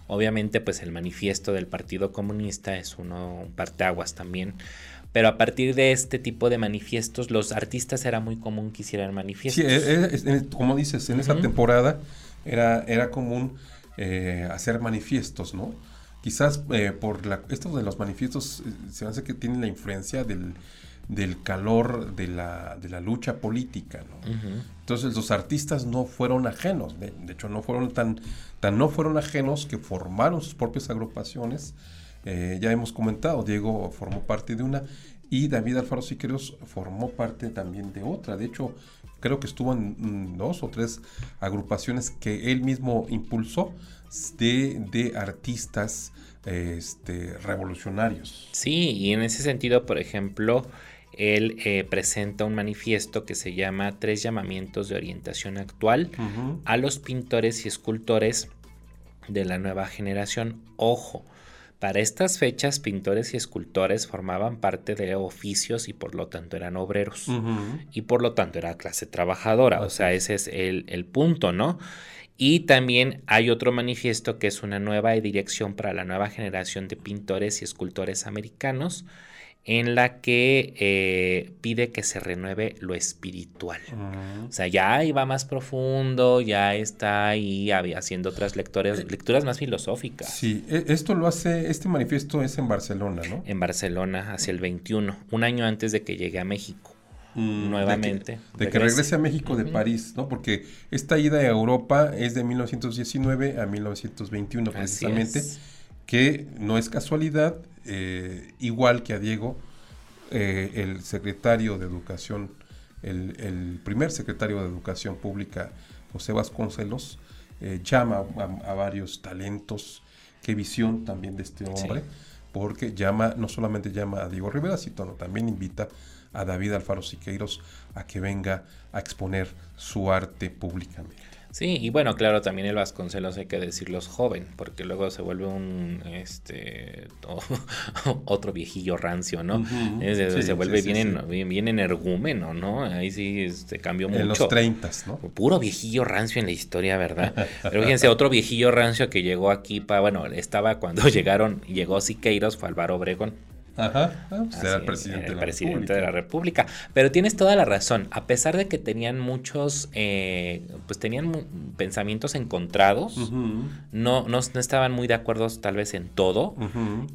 Obviamente, pues el manifiesto del Partido Comunista es uno un parteaguas también. Pero a partir de este tipo de manifiestos, los artistas era muy común que hicieran Sí, manifiestos. e- e- es- en- como dices, en esa temporada era, era común eh, hacer manifiestos, ¿no? Quizás eh, por la, esto de los manifiestos eh, se hace que tienen la influencia del, del calor de la, de la lucha política. Entonces los artistas no fueron ajenos, de, de hecho no fueron tan, tan no fueron ajenos que formaron sus propias agrupaciones. Eh, ya hemos comentado, Diego formó parte de una y David Alfaro Siqueiros formó parte también de otra. De hecho, creo que estuvo en mm, dos o tres agrupaciones que él mismo impulsó de, de artistas este, revolucionarios. Sí, y en ese sentido, por ejemplo, él eh, presenta un manifiesto que se llama Tres llamamientos de orientación actual a los pintores y escultores de la nueva generación. Ojo, para estas fechas pintores y escultores formaban parte de oficios y por lo tanto eran obreros. Y por lo tanto era clase trabajadora. O sea, ese es el, el punto, ¿no? Y también hay otro manifiesto que es una nueva dirección para la nueva generación de pintores y escultores americanos en la que eh, pide que se renueve lo espiritual. O sea, ya iba más profundo, ya está ahí haciendo otras lecturas, lecturas más filosóficas. Sí, e- esto lo hace, este manifiesto es en Barcelona, ¿no? En Barcelona hacia el 21, un año antes de que llegue a México. Mm, nuevamente, De que, de que regrese. a México de. París, ¿no? Porque esta ida a Europa es de 1919 a 1921 Así precisamente, es. Que no es casualidad, eh, igual que a Diego, eh, el secretario de Educación, el, el primer secretario de Educación Pública, José Vasconcelos, eh, llama a, a varios talentos, qué visión también de este hombre, porque llama, no solamente llama a Diego Rivera, sino también invita a David Alfaro Siqueiros a que venga a exponer su arte públicamente. Sí, y bueno, claro, también el Vasconcelos hay que decirlo es joven, porque luego se vuelve un este (laughs) o- otro viejillo rancio, ¿no? Es Sí, se vuelve sí, sí, bien, sí. en- bien, bien energúmeno, ¿no? Ahí sí este, cambió mucho. En los 30, ¿no? Puro viejillo rancio en la historia, ¿verdad? (laughs) Pero fíjense, otro viejillo rancio que llegó aquí para, bueno, estaba cuando (laughs) llegaron, llegó Siqueiros, fue Álvaro Obregón. Ajá, ah, pues era el es, presidente, el de, la presidente de la República. Pero tienes toda la razón. A pesar de que tenían muchos, eh, pues tenían pensamientos encontrados, no, no, no estaban muy de acuerdo tal vez en todo,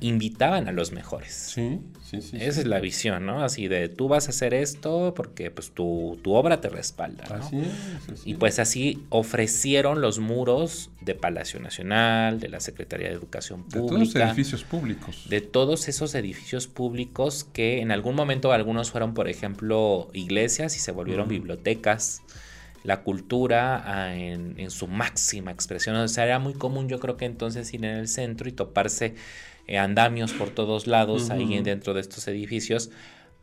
invitaban a los mejores. Sí, sí, sí. Esa sí. es la visión, ¿no? Así de tú vas a hacer esto porque pues tu, tu obra te respalda, ¿no? Así es. así Y es. pues así ofrecieron los muros de Palacio Nacional, de la Secretaría de Educación de Pública, todos los edificios públicos. de todos esos edificios públicos que en algún momento algunos fueron, por ejemplo, iglesias y se volvieron Ujú. bibliotecas. La cultura ah, en, en su máxima expresión. O sea, era muy común, yo creo que entonces ir en el centro y toparse eh, andamios por todos lados ahí Ujú. dentro de estos edificios,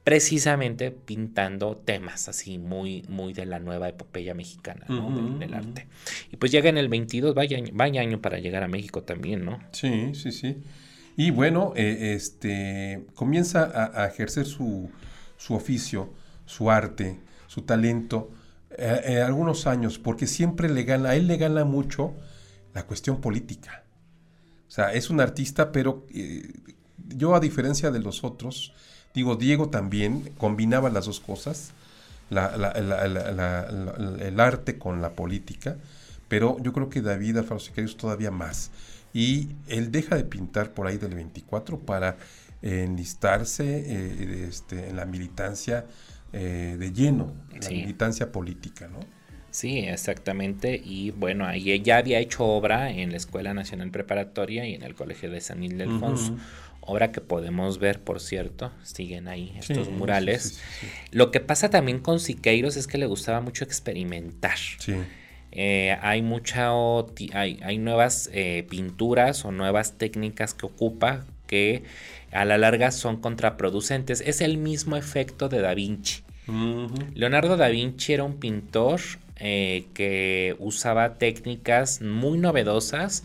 precisamente pintando temas así muy, muy de la nueva epopeya mexicana ¿no? Ujú, del, del ujú. arte. Y pues llega en el 22, vaya, vaya año para llegar a México también, ¿no? Sí, sí, sí. Y bueno, eh, este comienza a, ejercer su, su oficio, su arte, su talento, eh, eh, algunos años, porque siempre le gana, a él le gana mucho la cuestión política. O sea, es un artista, pero yo a diferencia de los otros, digo, Diego también combinaba las dos cosas, el arte con la política, pero yo creo que David Alfaro Siqueiros todavía más. Y él deja de pintar por ahí del 24 para enlistarse eh, este, en la militancia eh, de lleno, la militancia política, ¿no? Sí, exactamente. Y bueno, ahí ya había hecho obra en la Escuela Nacional Preparatoria y en el Colegio de San Ildefonso. Obra que podemos ver, por cierto, siguen ahí estos murales. Lo que pasa también con Siqueiros es que le gustaba mucho experimentar. Eh, hay mucha hay, hay nuevas eh, pinturas o nuevas técnicas que ocupa que a la larga son contraproducentes. Es el mismo efecto de Da Vinci. Leonardo da Vinci era un pintor eh, que usaba técnicas muy novedosas,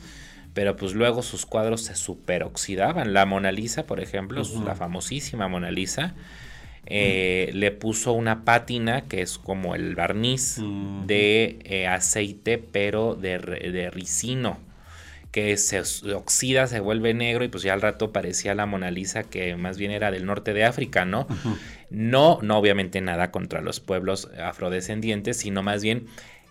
pero pues luego sus cuadros se superoxidaban. La Mona Lisa, por ejemplo, la famosísima Mona Lisa, eh, le puso una pátina que es como el barniz de eh, aceite, pero de, de ricino que se oxida, se vuelve negro y pues ya al rato parecía la Mona Lisa que más bien era del norte de África, ¿no? No, no obviamente nada contra los pueblos afrodescendientes, sino más bien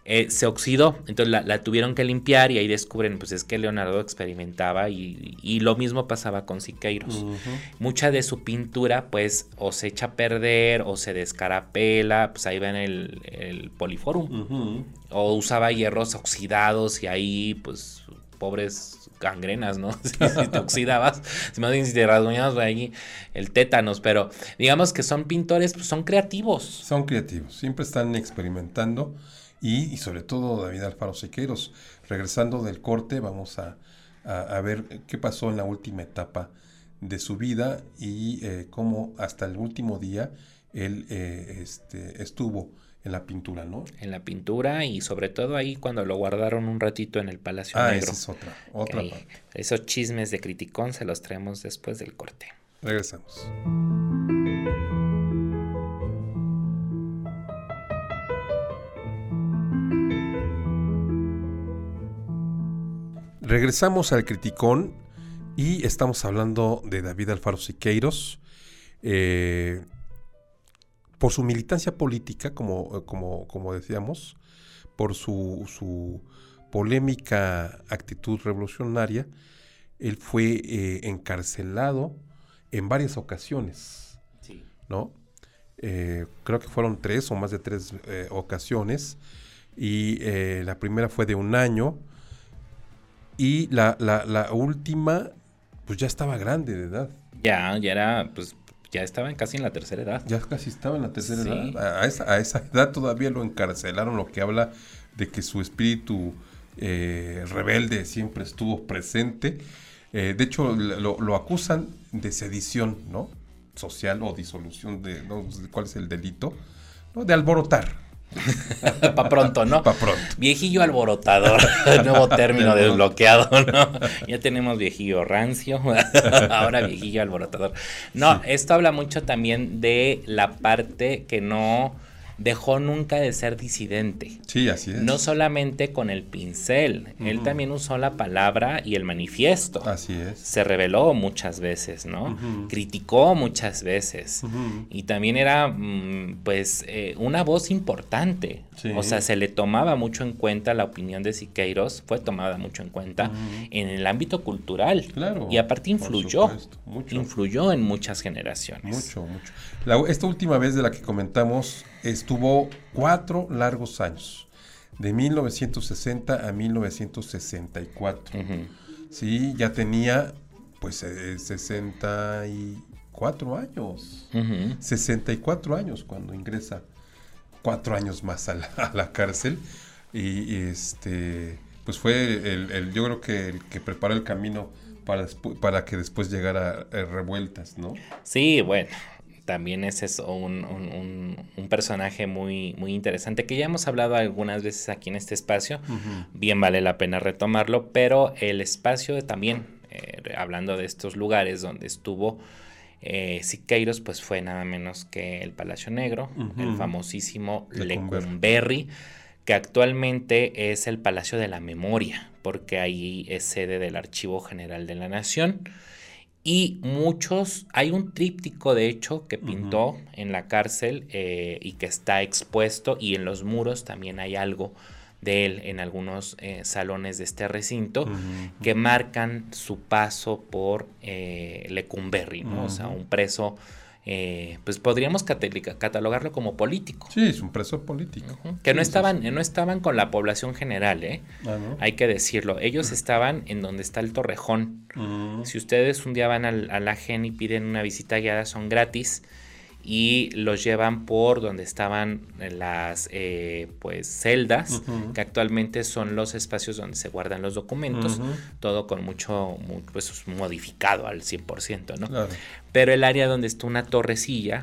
eh, se oxidó, entonces la, tuvieron que limpiar y ahí descubren, pues es que Leonardo experimentaba y, lo mismo pasaba con Siqueiros. Mucha de su pintura pues o se echa a perder o se descarapela, pues ahí ven el, el poliforum. O usaba hierros oxidados y ahí pues pobres gangrenas, ¿no? (laughs) si, te oxidabas, si más bien si te rasguñabas ahí el tétanos, pero digamos que son pintores, pues son creativos. Son creativos, siempre están experimentando y, sobre todo David Alfaro Sequeros. Regresando del corte, vamos a, ver qué pasó en la última etapa de su vida y eh, cómo hasta el último día él eh, este, estuvo en la pintura, ¿no? En la pintura y sobre todo ahí cuando lo guardaron un ratito en el Palacio ah, Negro. Esa es otra, otra parte. Esos chismes de criticón se los traemos después del corte. Regresamos. Regresamos al criticón y estamos hablando de David Alfaro Siqueiros. Eh, por su militancia política, como, como, como decíamos, por su, su, polémica actitud revolucionaria, él fue eh, encarcelado en varias ocasiones, ¿no? Eh, creo que fueron tres o más de tres eh, ocasiones, y la primera fue de un año, y la, la, la última, pues ya estaba grande de edad. Ya, ya era, pues ya estaba casi en la tercera edad. Ya casi estaba en la tercera edad. A esa, a esa, edad todavía lo encarcelaron, lo que habla de que su espíritu eh, rebelde siempre estuvo presente. Eh, de hecho, lo, acusan de sedición, ¿no? Social o disolución de, ¿no? ¿cuál es el delito? ¿no? De alborotar. (laughs) Pa' pronto, ¿no? Pa' pronto. Viejillo alborotador, (laughs) nuevo término desbloqueado, ¿no? (laughs) Ya tenemos viejillo rancio, ahora viejillo alborotador. No, esto habla mucho también de la parte que no dejó nunca de ser disidente. Sí, así es. No solamente con el pincel, él también usó la palabra y el manifiesto. Así es. Se reveló muchas veces, ¿no? Criticó muchas veces. Y también era, mm, pues, eh, una voz importante. O sea, se le tomaba mucho en cuenta la opinión de Siqueiros, fue tomada mucho en cuenta en el ámbito cultural. Claro. Y aparte influyó. Influyó en muchas generaciones. Mucho, mucho. esta última vez de la que comentamos estuvo cuatro largos años, de 1960 a 1964. Sí, ya tenía pues 64 eh, años. 64 años cuando ingresa cuatro años más a la, cárcel. Y, este, pues fue el, yo creo que el que preparó el camino para, para que después llegara eh, revueltas, ¿no? Sí, bueno, también ese es un, un, personaje muy, muy interesante que ya hemos hablado algunas veces aquí en este espacio. Bien vale la pena retomarlo, pero el espacio también, eh, hablando de estos lugares donde estuvo eh, Siqueiros, pues fue nada menos que el Palacio Negro, el famosísimo Lecumberri, que actualmente es el Palacio de la Memoria, porque ahí es sede del Archivo General de la Nación Y muchos, hay un tríptico de hecho que pintó en la cárcel eh, y que está expuesto y en los muros también hay algo de él en algunos eh, salones de este recinto que marcan su paso por eh, Lecumberri, ¿no? O sea, un preso eh, pues podríamos catalogarlo como político. Sí, es un preso político. Que no estaban, no estaban con la población general, ¿eh? Ah, Hay que decirlo. Ellos estaban en donde está el Torrejón. Si ustedes un día van al, a la GEN y piden una visita guiada, son gratis y los llevan por donde estaban las eh, pues celdas que actualmente son los espacios donde se guardan los documentos todo con mucho pues modificado al 100% no pero el área donde está una torrecilla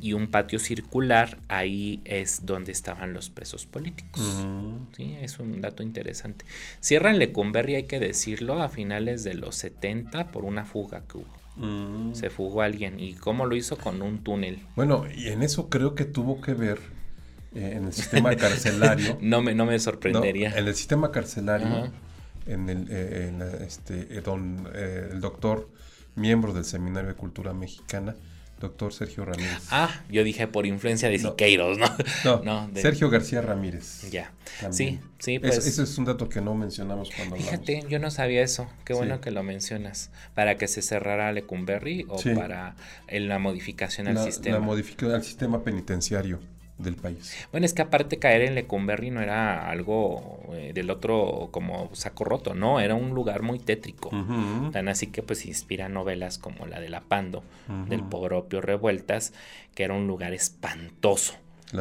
y un patio circular ahí es donde estaban los presos políticos. Sí es un dato interesante. Cierran Lecumberri hay que decirlo a finales de los 70 por una fuga que hubo Mm. Se fugó alguien. ¿Y cómo lo hizo? Con un túnel. Bueno, y en eso creo que tuvo que ver eh, en el sistema carcelario. (laughs) no, me, no me sorprendería. en el sistema carcelario, en el, eh, este, eh, don, el doctor, miembro del Seminario de Cultura Mexicana, doctor Sergio Ramírez. Ah, yo dije por influencia de Siqueiros, ¿no? No, (laughs) Sergio García Ramírez. Ya. Sí, sí, pues. ese es un dato que no mencionamos cuando Fíjate, yo no sabía eso. Qué bueno que lo mencionas. ¿Para que se cerrara Lecumberri o para la modificación al sistema? La modificación al sistema penitenciario del país. Bueno, es que aparte caer en Lecumberri no era algo eh, del otro como saco roto, no, era un lugar muy tétrico. Tan así que pues inspira novelas como la de La Pando, del propio Revueltas, que era un lugar espantoso.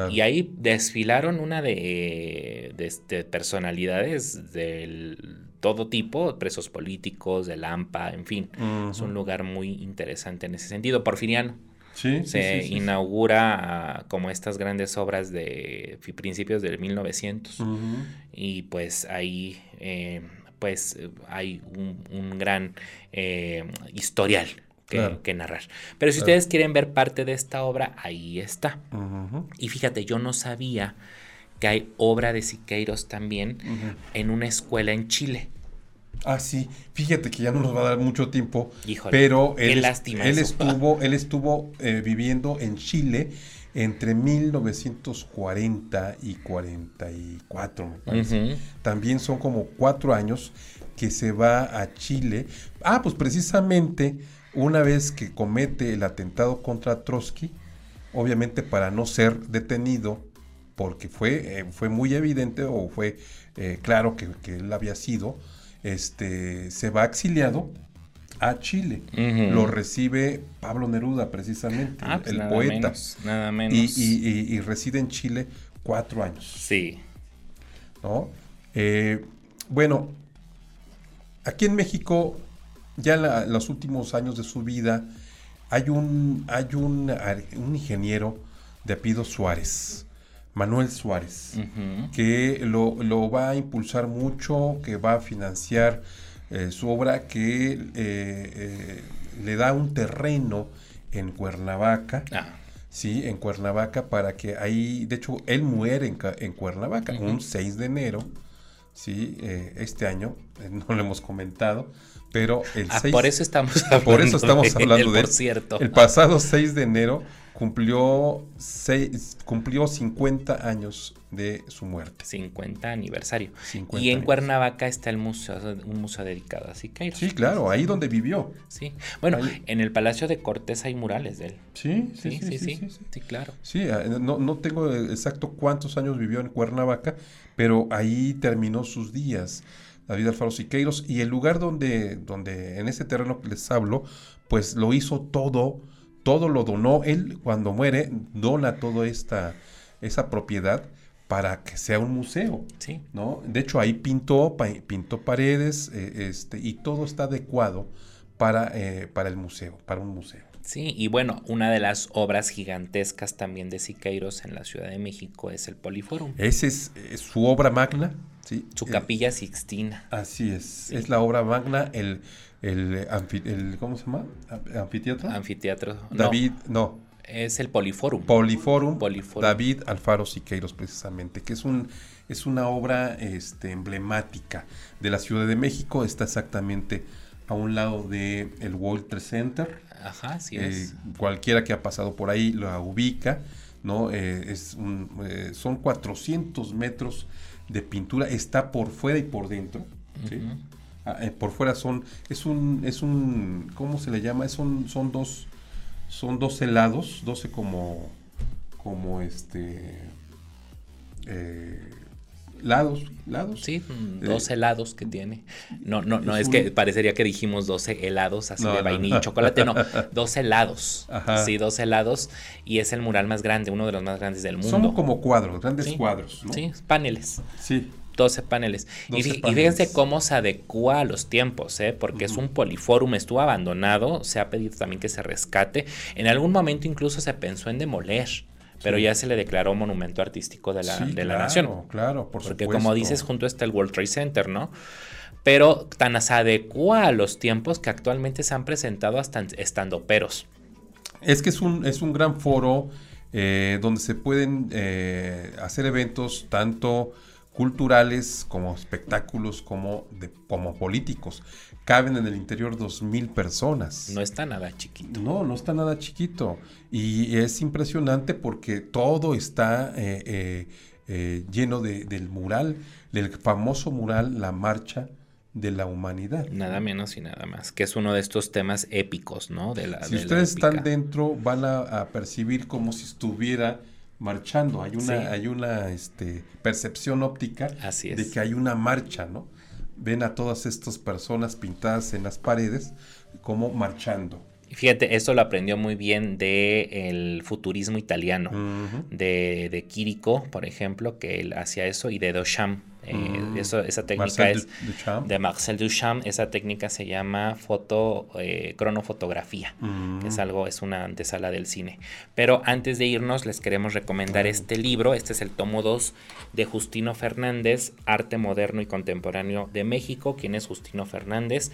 Y ahí desfilaron una de, de, personalidades del todo tipo, presos políticos, de Lampa, en fin. Es un lugar muy interesante en ese sentido. Porfiriano se inaugura ah, como estas grandes obras de principios del 1900 y pues ahí eh, pues hay un, gran eh, historial que, narrar. Pero si ustedes quieren ver parte de esta obra, ahí está. Y fíjate, yo no sabía que hay obra de Siqueiros también en una escuela en Chile. Ah, sí. Fíjate que ya no nos va a dar mucho tiempo. pero él, él estuvo, (laughs) él estuvo eh, viviendo en Chile entre 1940 y 44, me parece. También son como cuatro años que se va a Chile. Ah, pues precisamente una vez que comete el atentado contra Trotsky, obviamente para no ser detenido, porque fue, eh, fue muy evidente o fue eh, claro que, que él había sido, este, se va exiliado a Chile. Lo recibe Pablo Neruda, precisamente, ah, pues el poeta. nada menos. Y, reside en Chile cuatro años. Sí. ¿No? Eh, bueno, aquí en México, ya en los últimos años de su vida, hay un, hay un, un ingeniero de apellido Suárez. Manuel Suárez, que lo, va a impulsar mucho, que va a financiar eh, su obra, que eh, eh, le da un terreno en Cuernavaca. Ah. Sí, en Cuernavaca para que ahí, de hecho, él muere en, Cuernavaca un 6 de enero, sí, este año, no lo hemos comentado, pero el ah, por eso estamos (laughs) hablando, por eso estamos hablando de, por cierto. El pasado 6 de enero cumplió, seis, cumplió 50 años de su muerte. 50 aniversario. y en Cuernavaca está el museo, un museo dedicado a Siqueiros. Sí, claro, ahí donde vivió. Sí. Bueno, en el Palacio de Cortés hay murales de él. Sí, sí, sí, sí, sí, claro. Sí, ah, no, no tengo exacto cuántos años vivió en Cuernavaca, pero ahí terminó sus días. David Alfaro Siqueiros y el lugar donde, donde en ese terreno que les hablo, pues lo hizo todo todo lo donó. Él cuando muere dona toda esta esa propiedad para que sea un museo. Sí. ¿no? De hecho, ahí pintó, pintó paredes eh, este, y todo está adecuado para, eh, para el museo, para un museo. Sí, y bueno, una de las obras gigantescas también de Siqueiros en la Ciudad de México es el Poliforum. Esa es, su obra magna, ¿sí? Su capilla Sixtina. Así es, es la obra magna, el, el, el, ¿cómo se llama? Anfiteatro. Anfiteatro. David, no. Es el Poliforum. Poliforum. David Alfaro Siqueiros, precisamente, que es un es una obra este, emblemática de la Ciudad de México. Está exactamente a un lado del el World Trade Center. Ajá, sí Eh, es. cualquiera que ha pasado por ahí la ubica, ¿no? Eh, es un, eh, son 400 metros de pintura, está por fuera y por dentro. Ah, eh, por fuera son, es un, es un, ¿cómo se le llama? Son, son dos, son dos helados, 12 como, como este, eh, lados, lados. Sí, mm, Eh, 12 helados que tiene. No, no, no, es es un- que parecería que dijimos 12 helados así No, de vainilla no. y chocolate. No, (laughs) 12 helados. Ajá. Sí, 12 helados. Y es el mural más grande, uno de los más grandes del mundo. Son como cuadros, grandes Sí, cuadros. Sí, paneles. Sí. 12 paneles. Y 12 fí- y, paneles. fíjense cómo se adecua a los tiempos, ¿eh? porque es un poliforum, estuvo abandonado, se ha pedido también que se rescate. En algún momento incluso se pensó en demoler, pero Sí. ya se le declaró monumento artístico de la, Sí, de la claro, nación. Claro, por Porque supuesto. como dices, junto está el World Trade Center, ¿no? Pero tan se adecua a los tiempos que actualmente se han presentado hasta estando peros. Es que es un, es un gran foro eh, donde se pueden eh, hacer eventos tanto culturales como espectáculos como, de, como políticos. Caben en el interior dos mil personas. No está nada chiquito. No, no está nada chiquito. Y es impresionante porque todo está eh, eh, eh, lleno de- del mural, del famoso mural La Marcha de la Humanidad. Nada menos y nada más. Que es uno de estos temas épicos, ¿no? De la, Si de la ustedes están dentro, van a, a percibir como si estuviera marchando. Hay una, Sí. hay una este, percepción óptica Así es. de que hay una marcha, ¿no? Ven a todas estas personas pintadas en las paredes como marchando. Y Fíjate, esto lo aprendió muy bien de el futurismo italiano. De, de Quirico, por ejemplo, que él hacía eso, y de Duchamp. Eh, Mm. eso, esa técnica Marcel es Duchamp. de Marcel Duchamp. Esa técnica se llama foto, eh, cronofotografía. Mm. Es algo, es una antesala del cine. Pero antes de irnos, les queremos recomendar este libro. Este es el tomo 2 de Justino Fernández, Arte Moderno y Contemporáneo de México. ¿Quién es Justino Fernández?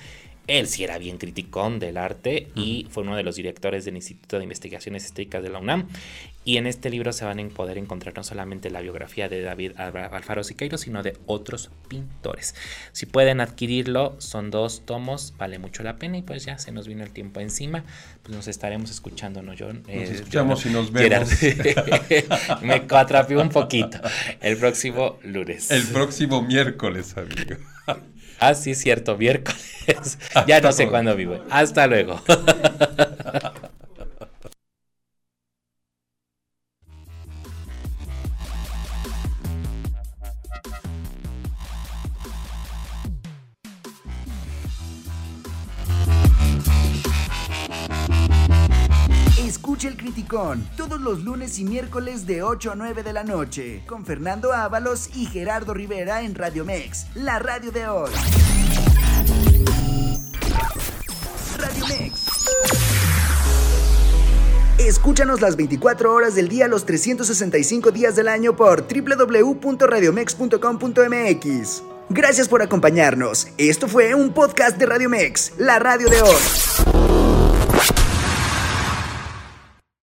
Él sí era bien criticón del arte y fue uno de los directores del Instituto de Investigaciones Estéticas de la UNAM. Y en este libro se van a poder encontrar no solamente la biografía de David Alfaro Siqueiro, sino de otros pintores. Si pueden adquirirlo, son dos tomos, vale mucho la pena y pues ya se nos vino el tiempo encima. Pues nos estaremos escuchando, ¿no, John? Nos escuchamos y nos vemos. Gerard. (laughs) Me atrapé un poquito. El próximo lunes. El próximo miércoles, amigo. Ah, sí, cierto, miércoles. ya no sé cuándo vivo. Hasta luego. (laughs) El Criticón todos los lunes y miércoles de 8 a 9 de la noche con Fernando Ábalos y Gerardo Rivera en Radio Mex, la radio de hoy. Radio Mex. Escúchanos las 24 horas del día, los 365 días del año por www.radiomex.com.mx. Gracias por acompañarnos. Esto fue un podcast de Radio Mex, la radio de hoy.